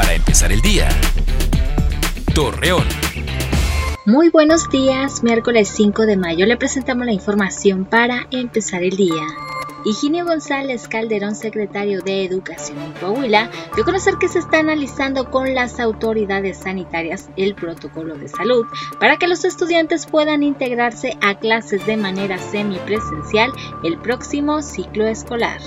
Para empezar el día. Torreón. Muy buenos días, miércoles 5 de mayo le presentamos la información para empezar el día. Higinio González Calderón, secretario de Educación en Coahuila, dio a conocer que se está analizando con las autoridades sanitarias el protocolo de salud para que los estudiantes puedan integrarse a clases de manera semipresencial el próximo ciclo escolar.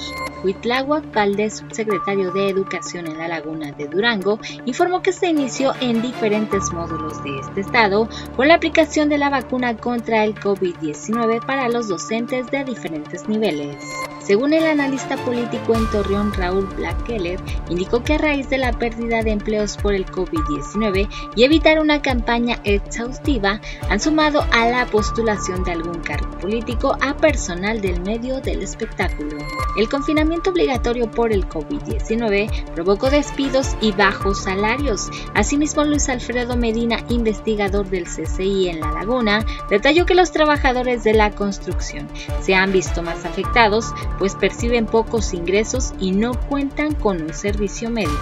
Huitláhuac Valdés, subsecretario de Educación en la Laguna de Durango, informó que se inició en diferentes módulos de este estado con la aplicación de la vacuna contra el COVID-19 para los docentes de diferentes niveles. Según el analista político en Torreón Raúl Blackeller, indicó que a raíz de la pérdida de empleos por el COVID-19 y evitar una campaña exhaustiva, han sumado a la postulación de algún cargo político a personal del medio del espectáculo. El confinamiento obligatorio por el COVID-19 provocó despidos y bajos salarios. Asimismo, Luis Alfredo Medina, investigador del CCI en La Laguna, detalló que los trabajadores de la construcción se han visto más afectados pues perciben pocos ingresos y no cuentan con un servicio médico.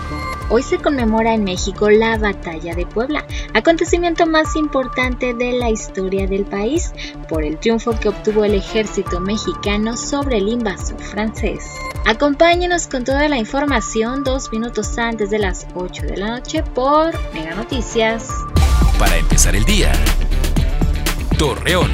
Hoy se conmemora en México la Batalla de Puebla, acontecimiento más importante de la historia del país, por el triunfo que obtuvo el ejército mexicano sobre el invasor francés. Acompáñenos con toda la información dos minutos antes de las 8 de la noche por Mega Noticias. Para empezar el día. Torreón.